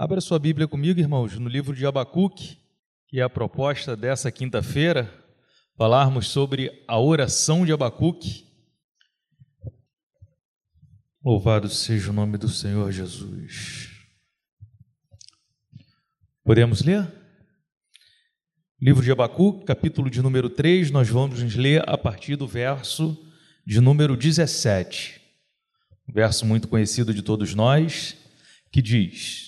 Abra sua Bíblia comigo, irmãos, no livro de Abacuque, que é a proposta dessa quinta-feira, falarmos sobre a oração de Abacuque. Louvado seja o nome do Senhor Jesus. Podemos ler? Livro de Abacuque, capítulo de número 3, nós vamos ler a partir do verso de número 17. Um verso muito conhecido de todos nós, que diz: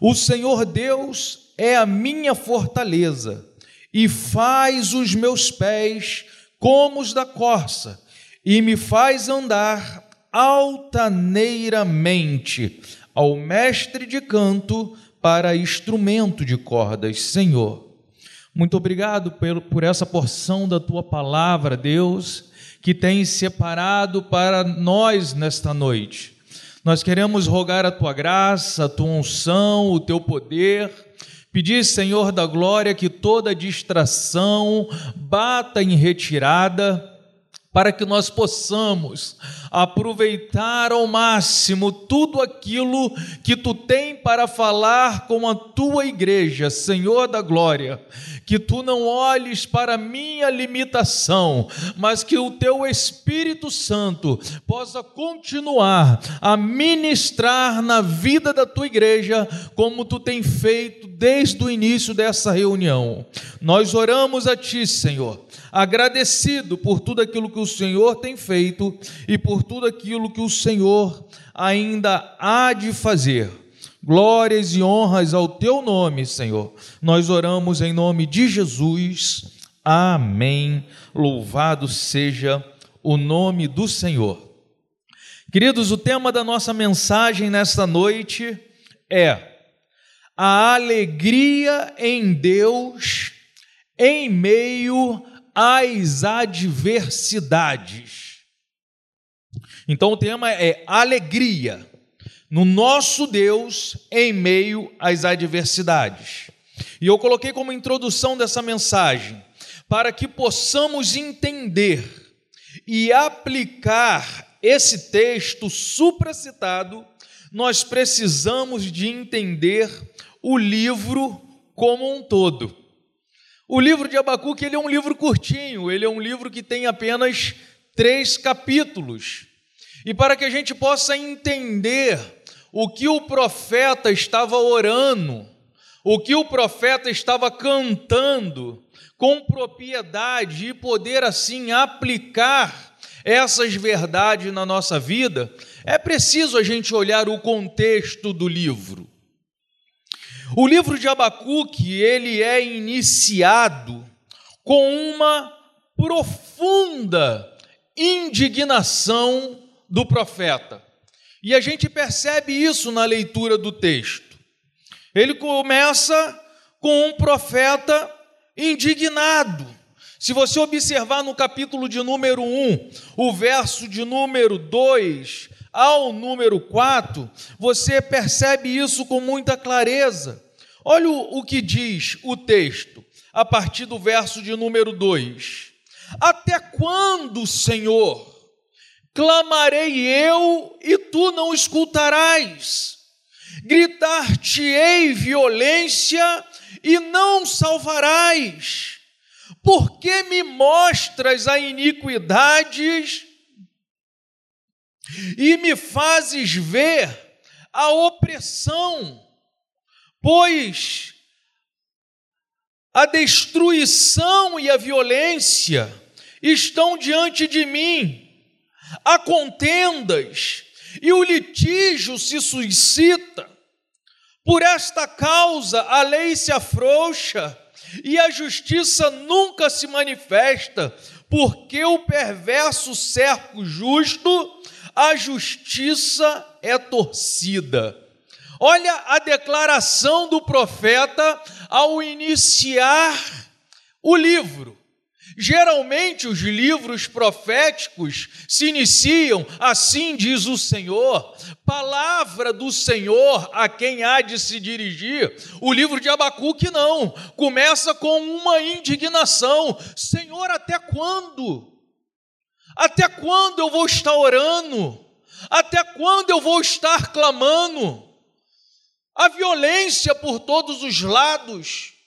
o Senhor Deus é a minha fortaleza e faz os meus pés como os da corça e me faz andar altaneiramente ao mestre de canto para instrumento de cordas, Senhor. Muito obrigado por, essa porção da tua palavra, Deus, que tem separado para nós nesta noite. Nós queremos rogar a tua graça, a tua unção, o teu poder. Pedir, Senhor da glória, que toda distração bata em retirada, para que nós possamos aproveitar ao máximo tudo aquilo que tu tem para falar com a tua igreja, Senhor da glória. Que tu não olhes para minha limitação, mas que o teu Espírito Santo possa continuar a ministrar na vida da tua igreja, como tu tem feito desde o início dessa reunião. Nós oramos a ti, Senhor agradecido por tudo aquilo que o Senhor tem feito e por tudo aquilo que o Senhor ainda há de fazer. Glórias e honras ao teu nome, Senhor. Nós oramos em nome de Jesus. Amém. Louvado seja o nome do Senhor. Queridos, o tema da nossa mensagem nesta noite é a alegria em Deus em meio as adversidades. Então o tema é alegria no nosso Deus em meio às adversidades. E eu coloquei como introdução dessa mensagem para que possamos entender e aplicar esse texto supracitado, nós precisamos de entender o livro como um todo. O livro de Abacuque ele é um livro curtinho, ele é um livro que tem apenas três capítulos. E para que a gente possa entender o que o profeta estava orando, o que o profeta estava cantando com propriedade e poder assim aplicar essas verdades na nossa vida, é preciso a gente olhar o contexto do livro. O livro de Abacuque, ele é iniciado com uma profunda indignação do profeta. E a gente percebe isso na leitura do texto. Ele começa com um profeta indignado. Se você observar no capítulo de número 1, o verso de número 2 ao número 4, você percebe isso com muita clareza. Olha o, o que diz o texto, a partir do verso de número 2: Até quando, Senhor, clamarei eu e tu não escutarás? Gritar-te-ei violência e não salvarás. Porque me mostras a iniquidades e me fazes ver a opressão, pois a destruição e a violência estão diante de mim, há contendas e o litígio se suscita. Por esta causa a lei se afrouxa e a justiça nunca se manifesta, porque o perverso cerca justo a justiça é torcida. Olha a declaração do profeta ao iniciar o livro. Geralmente os livros proféticos se iniciam assim diz o Senhor, palavra do Senhor a quem há de se dirigir. O livro de Abacuque não, começa com uma indignação: Senhor, até quando? Até quando eu vou estar orando? Até quando eu vou estar clamando? A violência por todos os lados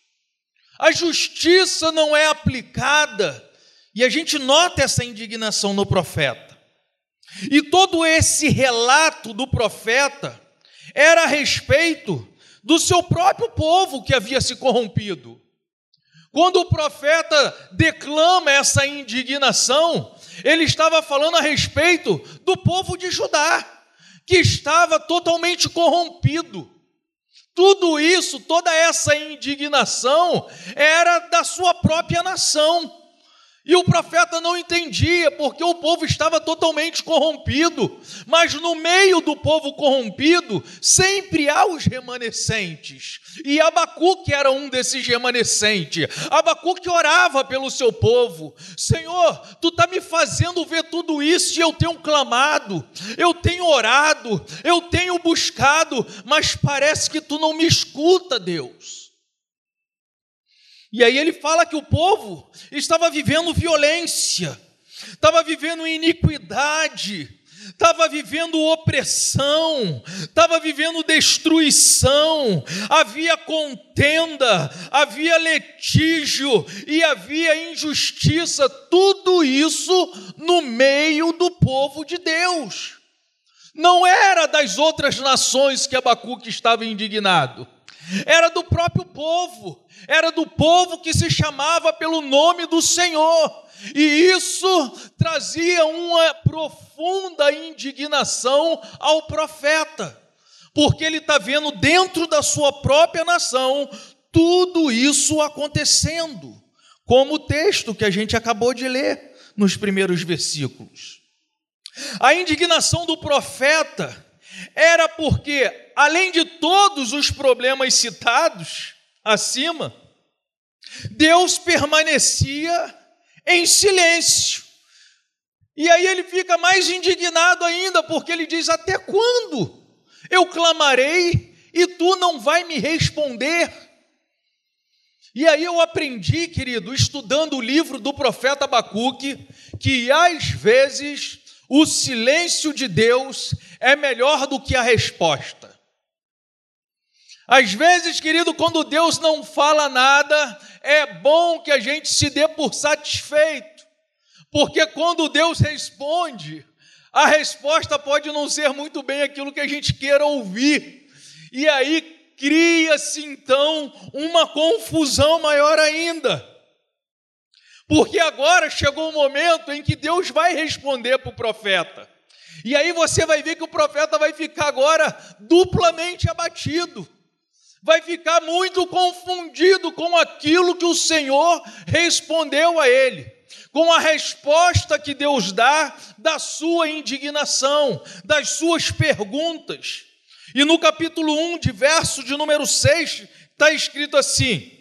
a justiça não é aplicada, e a gente nota essa indignação no profeta. E todo esse relato do profeta era a respeito do seu próprio povo que havia se corrompido. Quando o profeta declama essa indignação, ele estava falando a respeito do povo de Judá, que estava totalmente corrompido. Tudo isso, toda essa indignação era da sua própria nação. E o profeta não entendia, porque o povo estava totalmente corrompido. Mas no meio do povo corrompido, sempre há os remanescentes. E Abacuque era um desses remanescentes. Abacuque orava pelo seu povo: Senhor, tu está me fazendo ver tudo isso e eu tenho clamado, eu tenho orado, eu tenho buscado, mas parece que tu não me escuta, Deus. E aí ele fala que o povo estava vivendo violência, estava vivendo iniquidade, estava vivendo opressão, estava vivendo destruição, havia contenda, havia litígio e havia injustiça, tudo isso no meio do povo de Deus. Não era das outras nações que Abacuque estava indignado, era do próprio povo era do povo que se chamava pelo nome do Senhor. E isso trazia uma profunda indignação ao profeta, porque ele está vendo dentro da sua própria nação tudo isso acontecendo, como o texto que a gente acabou de ler nos primeiros versículos. A indignação do profeta era porque, além de todos os problemas citados, acima, Deus permanecia em silêncio. E aí ele fica mais indignado ainda, porque ele diz: Até quando eu clamarei e tu não vai me responder? E aí eu aprendi, querido, estudando o livro do profeta Abacuque, que às vezes o silêncio de Deus é melhor do que a resposta. Às vezes, querido, quando Deus não fala nada, é bom que a gente se dê por satisfeito, porque quando Deus responde, a resposta pode não ser muito bem aquilo que a gente queira ouvir, e aí cria-se então uma confusão maior ainda. Porque agora chegou o momento em que Deus vai responder para o profeta. E aí você vai ver que o profeta vai ficar agora duplamente abatido vai ficar muito confundido com aquilo que o Senhor respondeu a ele, com a resposta que Deus dá da sua indignação, das suas perguntas. E no capítulo 1, de verso de número 6, está escrito assim: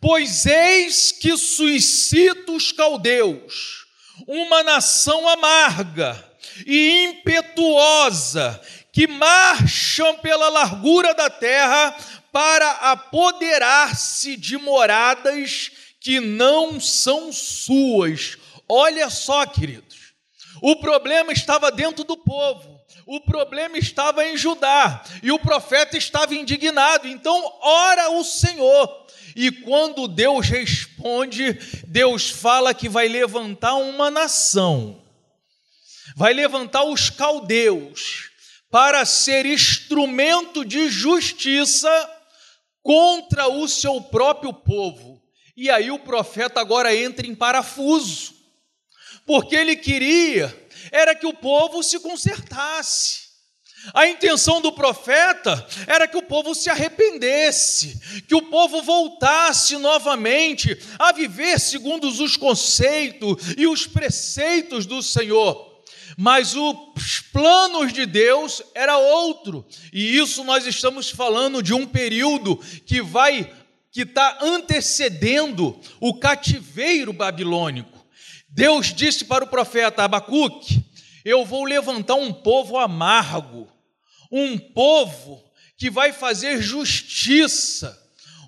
Pois eis que suscita os caldeus, uma nação amarga e impetuosa, que marcham pela largura da terra para apoderar-se de moradas que não são suas. Olha só, queridos, o problema estava dentro do povo. O problema estava em Judá e o profeta estava indignado. Então, ora o Senhor. E quando Deus responde, Deus fala que vai levantar uma nação, vai levantar os caldeus para ser instrumento de justiça contra o seu próprio povo. E aí o profeta agora entra em parafuso, porque ele queria era que o povo se consertasse. A intenção do profeta era que o povo se arrependesse, que o povo voltasse novamente a viver segundo os conceitos e os preceitos do Senhor. Mas os planos de Deus era outro. E isso nós estamos falando de um período que vai que está antecedendo o cativeiro babilônico. Deus disse para o profeta Abacuque: Eu vou levantar um povo amargo, um povo que vai fazer justiça,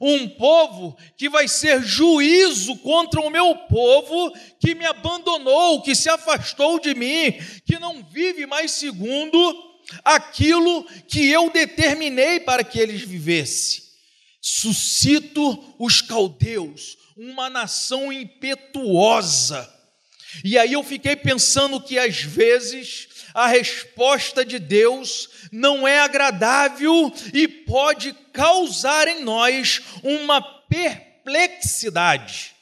um povo que vai ser juízo contra o meu povo que me abandonou, que se afastou de mim, que não vive mais segundo aquilo que eu determinei para que eles vivessem. Suscito os caldeus, uma nação impetuosa. E aí eu fiquei pensando que às vezes a resposta de Deus não é agradável e pode causar em nós uma perplexidade.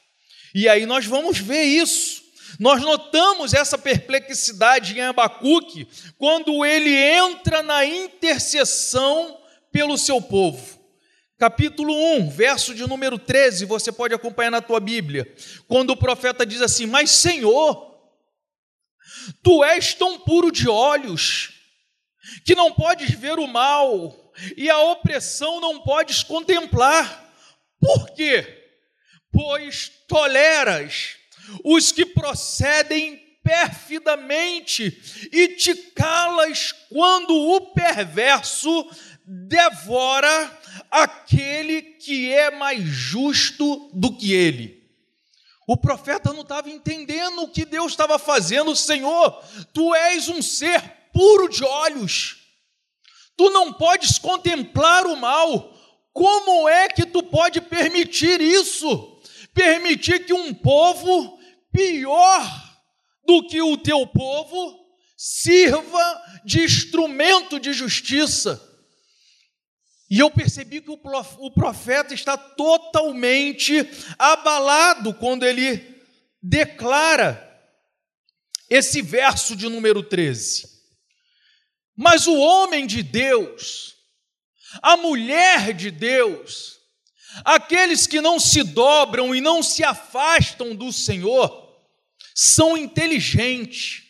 E aí nós vamos ver isso. Nós notamos essa perplexidade em Abacuque quando ele entra na intercessão pelo seu povo. Capítulo 1, verso de número 13, você pode acompanhar na tua Bíblia. Quando o profeta diz assim: Mas Senhor, Tu és tão puro de olhos que não podes ver o mal e a opressão não podes contemplar. Por quê? Pois toleras os que procedem perfidamente e te calas quando o perverso devora aquele que é mais justo do que ele. O profeta não estava entendendo o que Deus estava fazendo. Senhor, tu és um ser puro de olhos. Tu não podes contemplar o mal. Como é que tu pode permitir isso? Permitir que um povo pior do que o teu povo sirva de instrumento de justiça. E eu percebi que o profeta está totalmente abalado quando ele declara esse verso de número 13. Mas o homem de Deus, a mulher de Deus, aqueles que não se dobram e não se afastam do Senhor, são inteligentes,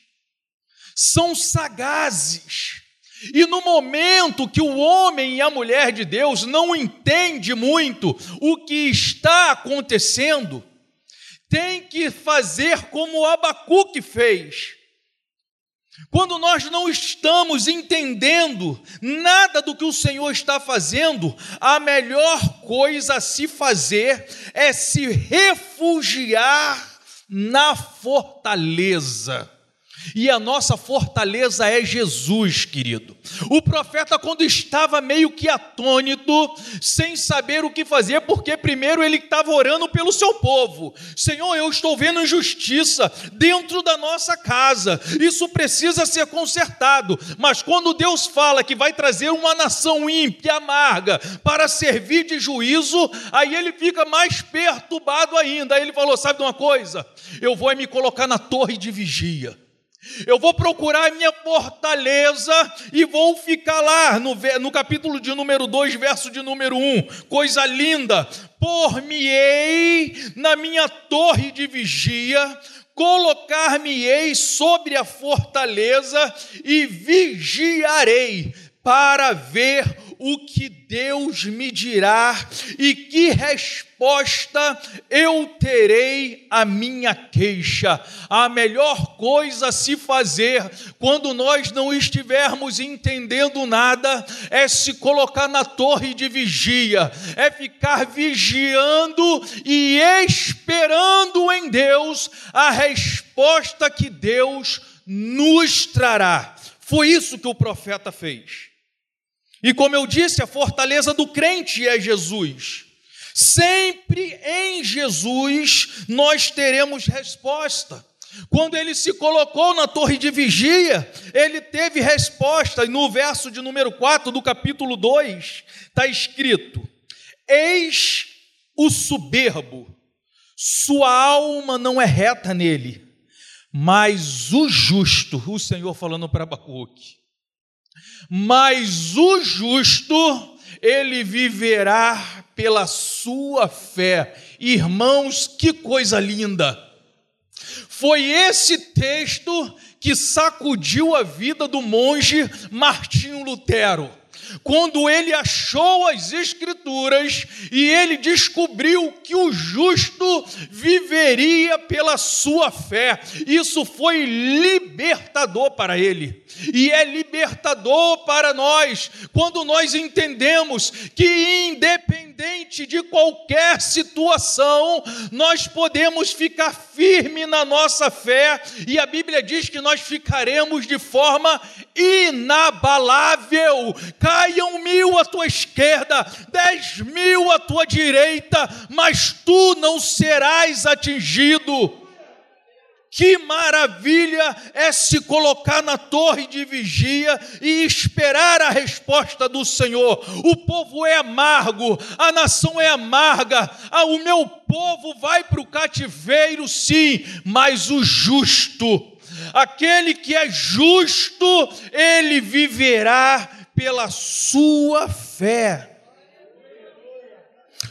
são sagazes, e no momento que o homem e a mulher de Deus não entende muito o que está acontecendo, tem que fazer como Abacuque fez. Quando nós não estamos entendendo nada do que o Senhor está fazendo, a melhor coisa a se fazer é se refugiar na fortaleza. E a nossa fortaleza é Jesus, querido. O profeta, quando estava meio que atônito, sem saber o que fazer, porque primeiro ele estava orando pelo seu povo: Senhor, eu estou vendo injustiça dentro da nossa casa, isso precisa ser consertado. Mas quando Deus fala que vai trazer uma nação ímpia, amarga, para servir de juízo, aí ele fica mais perturbado ainda. Aí ele falou: Sabe de uma coisa? Eu vou me colocar na torre de vigia. Eu vou procurar a minha fortaleza e vou ficar lá no, no capítulo de número 2, verso de número 1. Um. Coisa linda. Por-me-ei na minha torre de vigia, colocar-me-ei sobre a fortaleza e vigiarei para ver o que Deus me dirá e que resposta eu terei à minha queixa. A melhor coisa a se fazer quando nós não estivermos entendendo nada é se colocar na torre de vigia, é ficar vigiando e esperando em Deus a resposta que Deus nos trará. Foi isso que o profeta fez. E como eu disse, a fortaleza do crente é Jesus. Sempre em Jesus nós teremos resposta. Quando ele se colocou na torre de vigia, ele teve resposta, e no verso de número 4 do capítulo 2 está escrito: Eis o soberbo, sua alma não é reta nele, mas o justo, o Senhor falando para Abacuque, mas o justo, ele viverá pela sua fé. Irmãos, que coisa linda! Foi esse texto que sacudiu a vida do monge Martinho Lutero quando ele achou as Escrituras e ele descobriu que o justo viveria pela sua fé. Isso foi libertador para ele. E é libertador para nós quando nós entendemos que, independente de qualquer situação, nós podemos ficar firme na nossa fé, e a Bíblia diz que nós ficaremos de forma inabalável. Caiam mil à tua esquerda, dez mil à tua direita, mas tu não serás atingido. Que maravilha é se colocar na torre de vigia e esperar a resposta do Senhor. O povo é amargo, a nação é amarga, ah, o meu povo vai para o cativeiro, sim, mas o justo, aquele que é justo, ele viverá pela sua fé.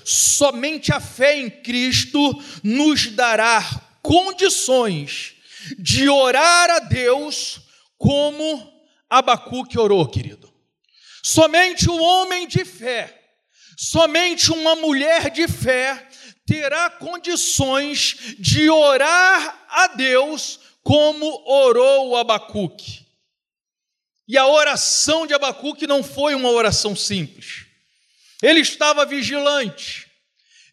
Somente a fé em Cristo nos dará condições de orar a Deus como Abacuque orou, querido. Somente o homem de fé, somente uma mulher de fé terá condições de orar a Deus como orou o Abacuque. E a oração de Abacuque não foi uma oração simples. Ele estava vigilante.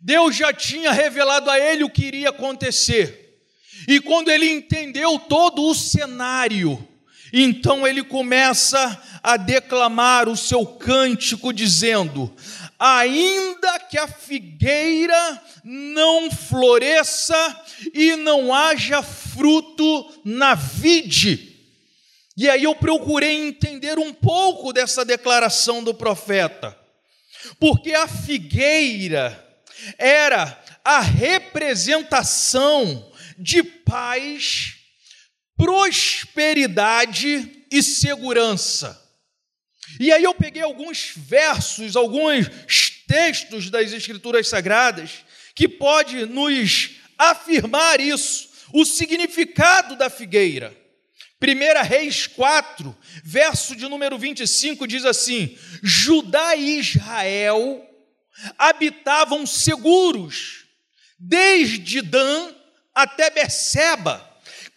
Deus já tinha revelado a ele o que iria acontecer. E quando ele entendeu todo o cenário, então ele começa a declamar o seu cântico, dizendo: Ainda que a figueira não floresça e não haja fruto na vide. E aí eu procurei entender um pouco dessa declaração do profeta, porque a figueira era a representação de paz, prosperidade e segurança. E aí eu peguei alguns versos, alguns textos das Escrituras Sagradas que pode nos afirmar isso, o significado da figueira. 1 Reis 4, verso de número 25 diz assim: Judá e Israel habitavam seguros, desde Dan até Beceba,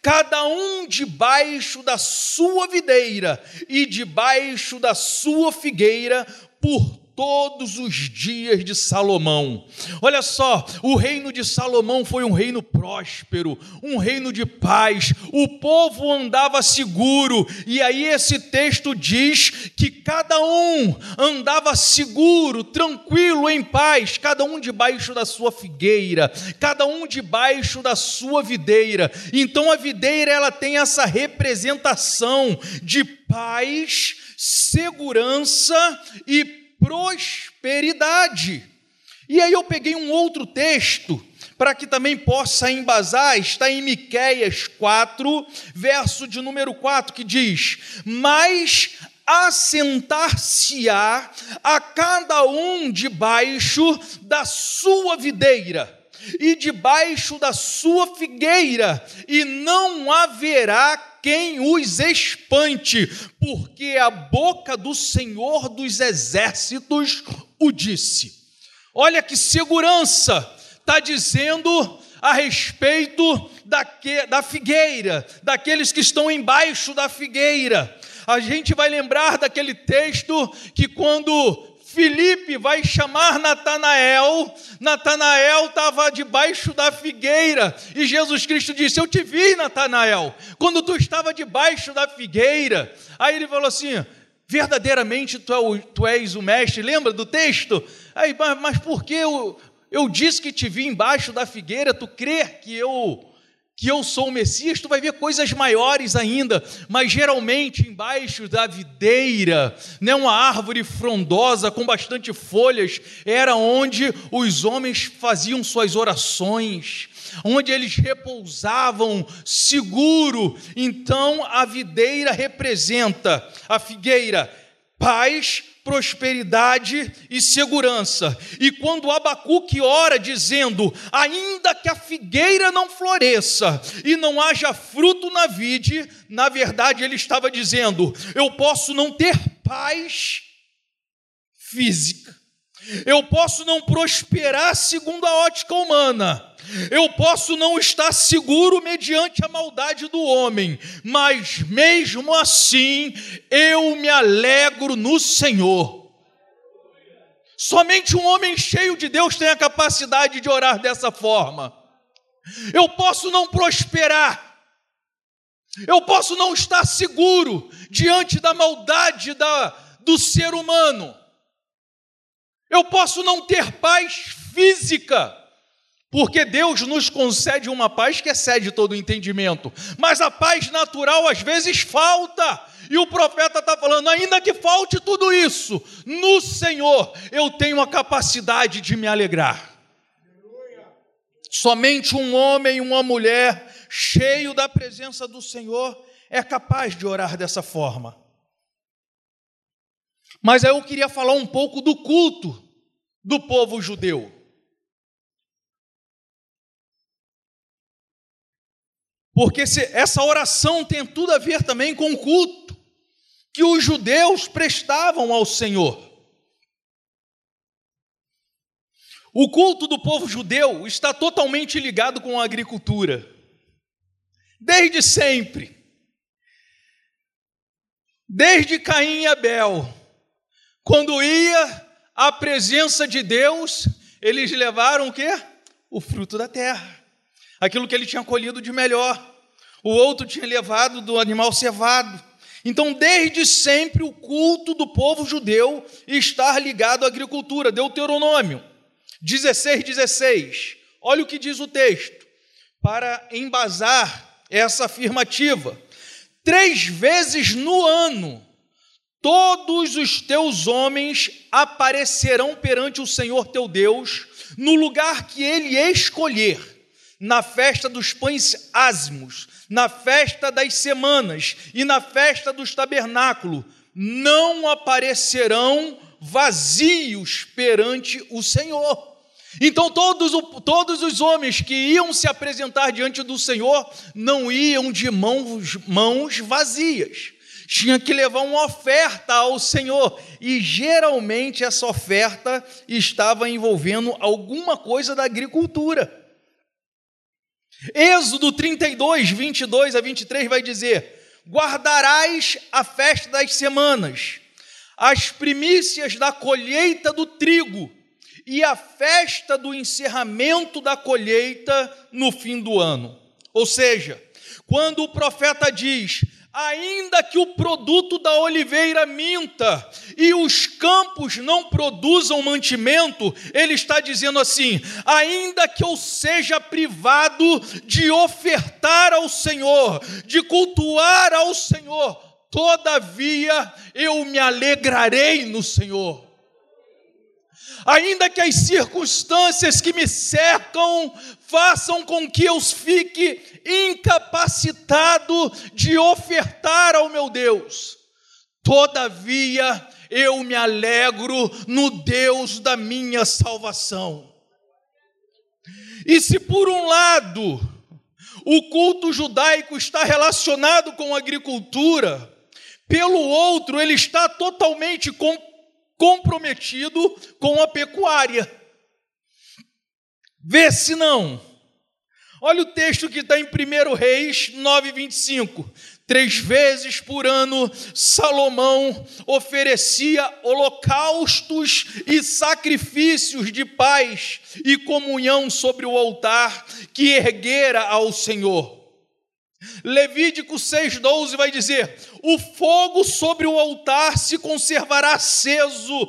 cada um debaixo da sua videira e debaixo da sua figueira, por todos os dias de Salomão. Olha só, o reino de Salomão foi um reino próspero, um reino de paz. O povo andava seguro, e aí esse texto diz que cada um andava seguro, tranquilo, em paz, cada um debaixo da sua figueira, cada um debaixo da sua videira. Então a videira ela tem essa representação de paz, segurança e prosperidade. E aí eu peguei um outro texto para que também possa embasar, está em Miqueias 4, verso de número 4, que diz: "Mas assentar-se-á a cada um debaixo da sua videira e debaixo da sua figueira, e não haverá quem os espante, porque a boca do Senhor dos exércitos o disse. Olha que segurança está dizendo a respeito da, da figueira, daqueles que estão embaixo da figueira. A gente vai lembrar daquele texto que quando Filipe vai chamar Natanael. Natanael estava debaixo da figueira e Jesus Cristo disse: Eu te vi, Natanael, quando tu estava debaixo da figueira. Aí ele falou assim: Verdadeiramente tu, é és o mestre. Lembra do texto? Aí, mas, mas por que eu, eu disse que te vi embaixo da figueira? Tu crer que eu que eu sou o Messias, tu vai ver coisas maiores ainda, mas geralmente embaixo da videira, né, uma árvore frondosa com bastante folhas, era onde os homens faziam suas orações, onde eles repousavam seguro. Então a videira representa a figueira, paz, prosperidade e segurança. E quando Abacuque ora dizendo: ainda que a figueira não floresça e não haja fruto na vide, na verdade ele estava dizendo: eu posso não ter paz física, eu posso não prosperar segundo a ótica humana, eu posso não estar seguro mediante a maldade do homem, mas mesmo assim eu me alegro no Senhor. Somente um homem cheio de Deus tem a capacidade de orar dessa forma. Eu posso não prosperar, eu posso não estar seguro diante da maldade da, do ser humano, eu posso não ter paz física, porque Deus nos concede uma paz que excede todo o entendimento, mas a paz natural às vezes falta, e o profeta está falando: ainda que falte tudo isso, no Senhor eu tenho a capacidade de me alegrar. Somente um homem e uma mulher cheio da presença do Senhor é capaz de orar dessa forma. Mas aí eu queria falar um pouco do culto do povo judeu. Porque essa oração tem tudo a ver também com o culto que os judeus prestavam ao Senhor. O culto do povo judeu está totalmente ligado com a agricultura. Desde sempre. Desde Caim e Abel. Quando ia à presença de Deus, eles levaram o quê? O fruto da terra. Aquilo que ele tinha colhido de melhor o outro tinha levado do animal cevado. Então, desde sempre, o culto do povo judeu está ligado à agricultura. Deuteronômio 16, 16. Olha o que diz o texto, para embasar essa afirmativa. Três vezes no ano, todos os teus homens aparecerão perante o Senhor teu Deus, no lugar que ele escolher, na festa dos pães ázimos, na festa das semanas e na festa dos tabernáculos, não aparecerão vazios perante o Senhor. Então, todos, todos os homens que iam se apresentar diante do Senhor não iam de mãos, mãos vazias, tinha que levar uma oferta ao Senhor, e geralmente essa oferta estava envolvendo alguma coisa da agricultura. Êxodo 32, 22 a 23 vai dizer: Guardarás a festa das semanas, as primícias da colheita do trigo e a festa do encerramento da colheita no fim do ano. Ou seja, quando o profeta diz: ainda que o produto da oliveira minta e os campos não produzam mantimento, ele está dizendo assim: ainda que eu seja privado de ofertar ao Senhor, de cultuar ao Senhor, todavia eu me alegrarei no Senhor ainda que as circunstâncias que me cercam façam com que eu fique incapacitado de ofertar ao meu Deus, todavia eu me alegro no Deus da minha salvação. E se por um lado o culto judaico está relacionado com a agricultura, pelo outro ele está totalmente comprometido com a pecuária. Vê se não. Olha o texto que está em 1 Reis 9, 25. Três vezes por ano Salomão oferecia holocaustos e sacrifícios de paz e comunhão sobre o altar que erguera ao Senhor. Levítico 6,12 vai dizer: o fogo sobre o altar se conservará aceso,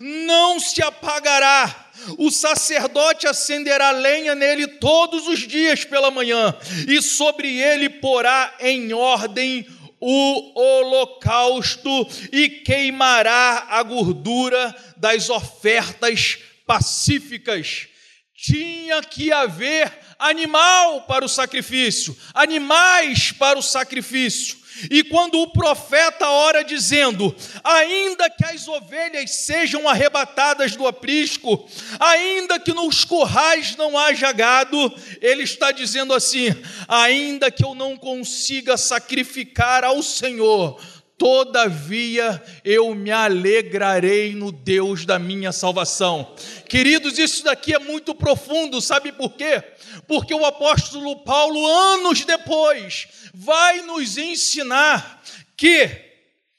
não se apagará. O sacerdote acenderá lenha nele todos os dias pela manhã, e sobre ele porá em ordem o holocausto e queimará a gordura das ofertas pacíficas. tinha que haver animal para o sacrifício, animais para o sacrifício. E quando o profeta ora dizendo: ainda que as ovelhas sejam arrebatadas do aprisco, ainda que nos currais não haja gado, ele está dizendo assim: ainda que eu não consiga sacrificar ao Senhor, todavia eu me alegrarei no Deus da minha salvação. Queridos, isso daqui é muito profundo, sabe por quê? Porque o apóstolo Paulo, anos depois, vai nos ensinar que,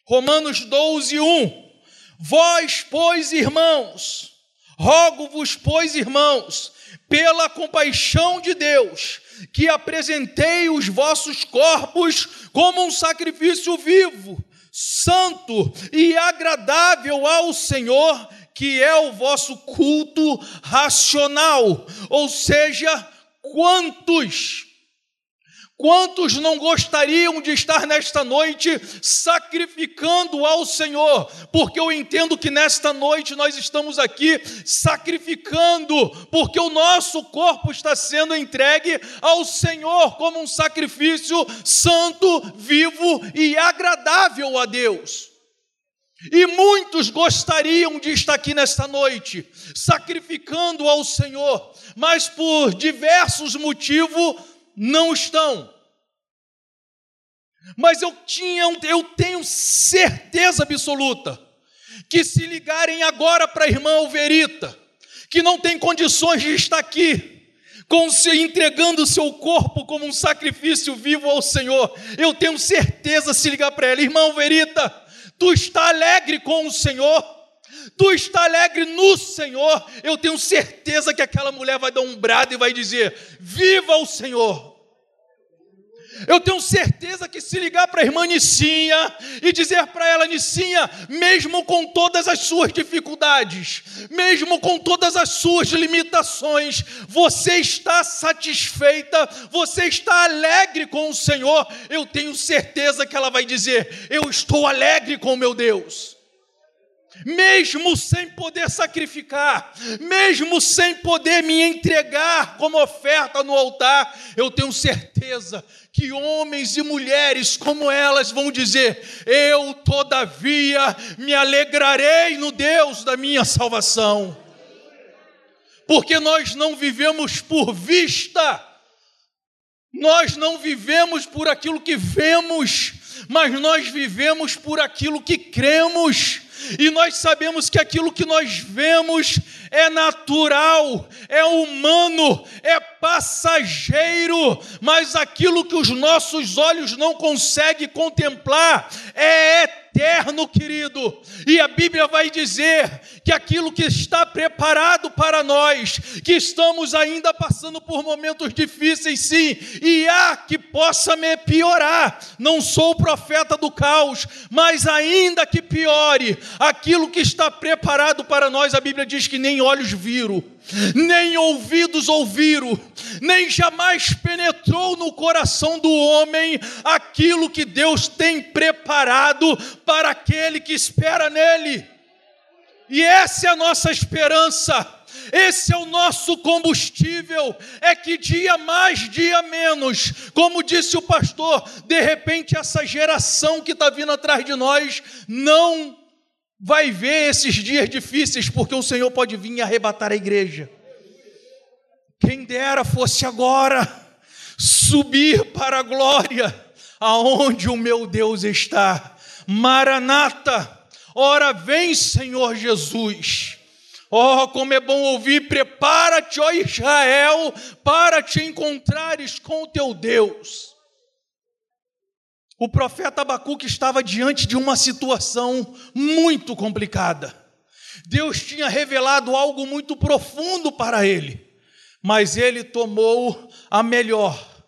Romanos 12, 1, vós, pois, irmãos, rogo-vos, pois, irmãos, pela compaixão de Deus, que apresentei os vossos corpos como um sacrifício vivo, santo e agradável ao Senhor, que é o vosso culto racional. Ou seja, quantos Quantos não gostariam de estar nesta noite sacrificando ao Senhor? Porque eu entendo que nesta noite nós estamos aqui sacrificando, porque o nosso corpo está sendo entregue ao Senhor como um sacrifício santo, vivo e agradável a Deus. E muitos gostariam de estar aqui nesta noite, sacrificando ao Senhor, mas por diversos motivos não estão. Mas eu tinha, eu tenho certeza absoluta que se ligarem agora para a irmã Alverita, que não tem condições de estar aqui, com se entregando o seu corpo como um sacrifício vivo ao Senhor, eu tenho certeza se ligar para ela, irmã Alverita, tu está alegre com o Senhor? Tu está alegre no Senhor? Eu tenho certeza que aquela mulher vai dar um brado e vai dizer: Viva o Senhor! Eu tenho certeza que se ligar para a irmã Nicinha e dizer para ela, Nicinha, mesmo com todas as suas dificuldades, mesmo com todas as suas limitações, você está satisfeita, você está alegre com o Senhor, eu tenho certeza que ela vai dizer: Eu estou alegre com o meu Deus mesmo sem poder sacrificar, mesmo sem poder me entregar como oferta no altar, eu tenho certeza que homens e mulheres como elas vão dizer: Eu, todavia, me alegrarei no Deus da minha salvação. Porque nós não vivemos por vista, nós não vivemos por aquilo que vemos, mas nós vivemos por aquilo que cremos e nós sabemos que aquilo que nós vemos é natural, é humano, é passageiro, mas aquilo que os nossos olhos não conseguem contemplar é eterno, querido. E a Bíblia vai dizer que aquilo que está preparado para nós, que estamos ainda passando por momentos difíceis, sim, e há que possa me piorar. Não sou profeta do caos, mas ainda que piore, aquilo que está preparado para nós, a Bíblia diz que nem olhos viram, nem ouvidos ouviram, nem jamais penetrou no coração do homem aquilo que Deus tem preparado para aquele que espera nele. E essa é a nossa esperança. Esse é o nosso combustível. É que dia mais, dia menos, como disse o pastor, de repente essa geração que está vindo atrás de nós não vai ver esses dias difíceis, porque o Senhor pode vir e arrebatar a igreja. Quem dera fosse agora subir para a glória, aonde o meu Deus está. Maranata, ora vem, Senhor Jesus. Oh, como é bom ouvir, prepara-te, ó Israel, para te encontrares com o teu Deus. O profeta Abacuque estava diante de uma situação muito complicada. Deus tinha revelado algo muito profundo para ele, mas ele tomou a melhor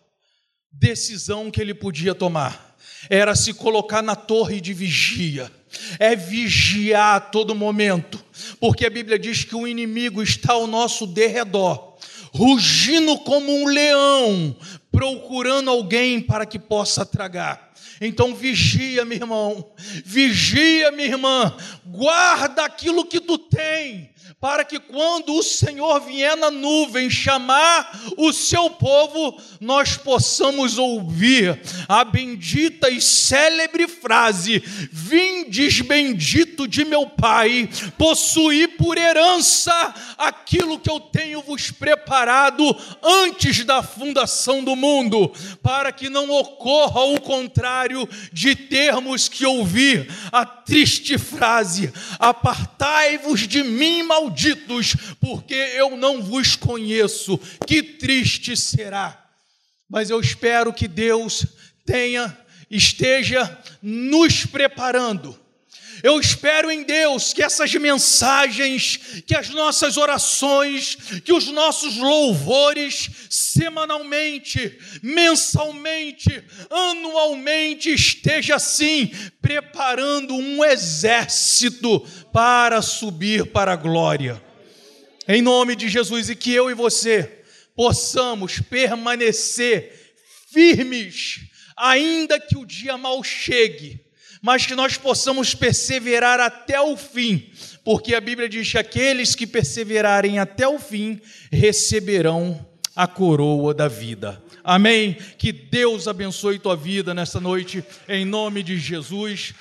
decisão que ele podia tomar. Era se colocar na torre de vigia, é vigiar a todo momento, porque a Bíblia diz que o inimigo está ao nosso derredor, rugindo como um leão, procurando alguém para que possa tragar. Então vigia, meu irmão, vigia, minha irmã, guarda aquilo que tu tem, para que quando o Senhor vier na nuvem chamar o seu povo, nós possamos ouvir a bendita e célebre frase: Vindes bendito de meu Pai, possuí por herança aquilo que eu tenho vos preparado antes da fundação do mundo, para que não ocorra o contrário de termos que ouvir a triste frase: Apartai-vos de mim, malditos, porque eu não vos conheço. Que triste será. Mas eu espero que Deus tenha, esteja nos preparando eu espero em Deus que essas mensagens, que as nossas orações, que os nossos louvores, semanalmente, mensalmente, anualmente, esteja assim, preparando um exército para subir para a glória. Em nome de Jesus, e que eu e você possamos permanecer firmes, ainda que o dia mal chegue mas que nós possamos perseverar até o fim, porque a Bíblia diz que aqueles que perseverarem até o fim receberão a coroa da vida. Amém? Que Deus abençoe tua vida nessa noite, em nome de Jesus.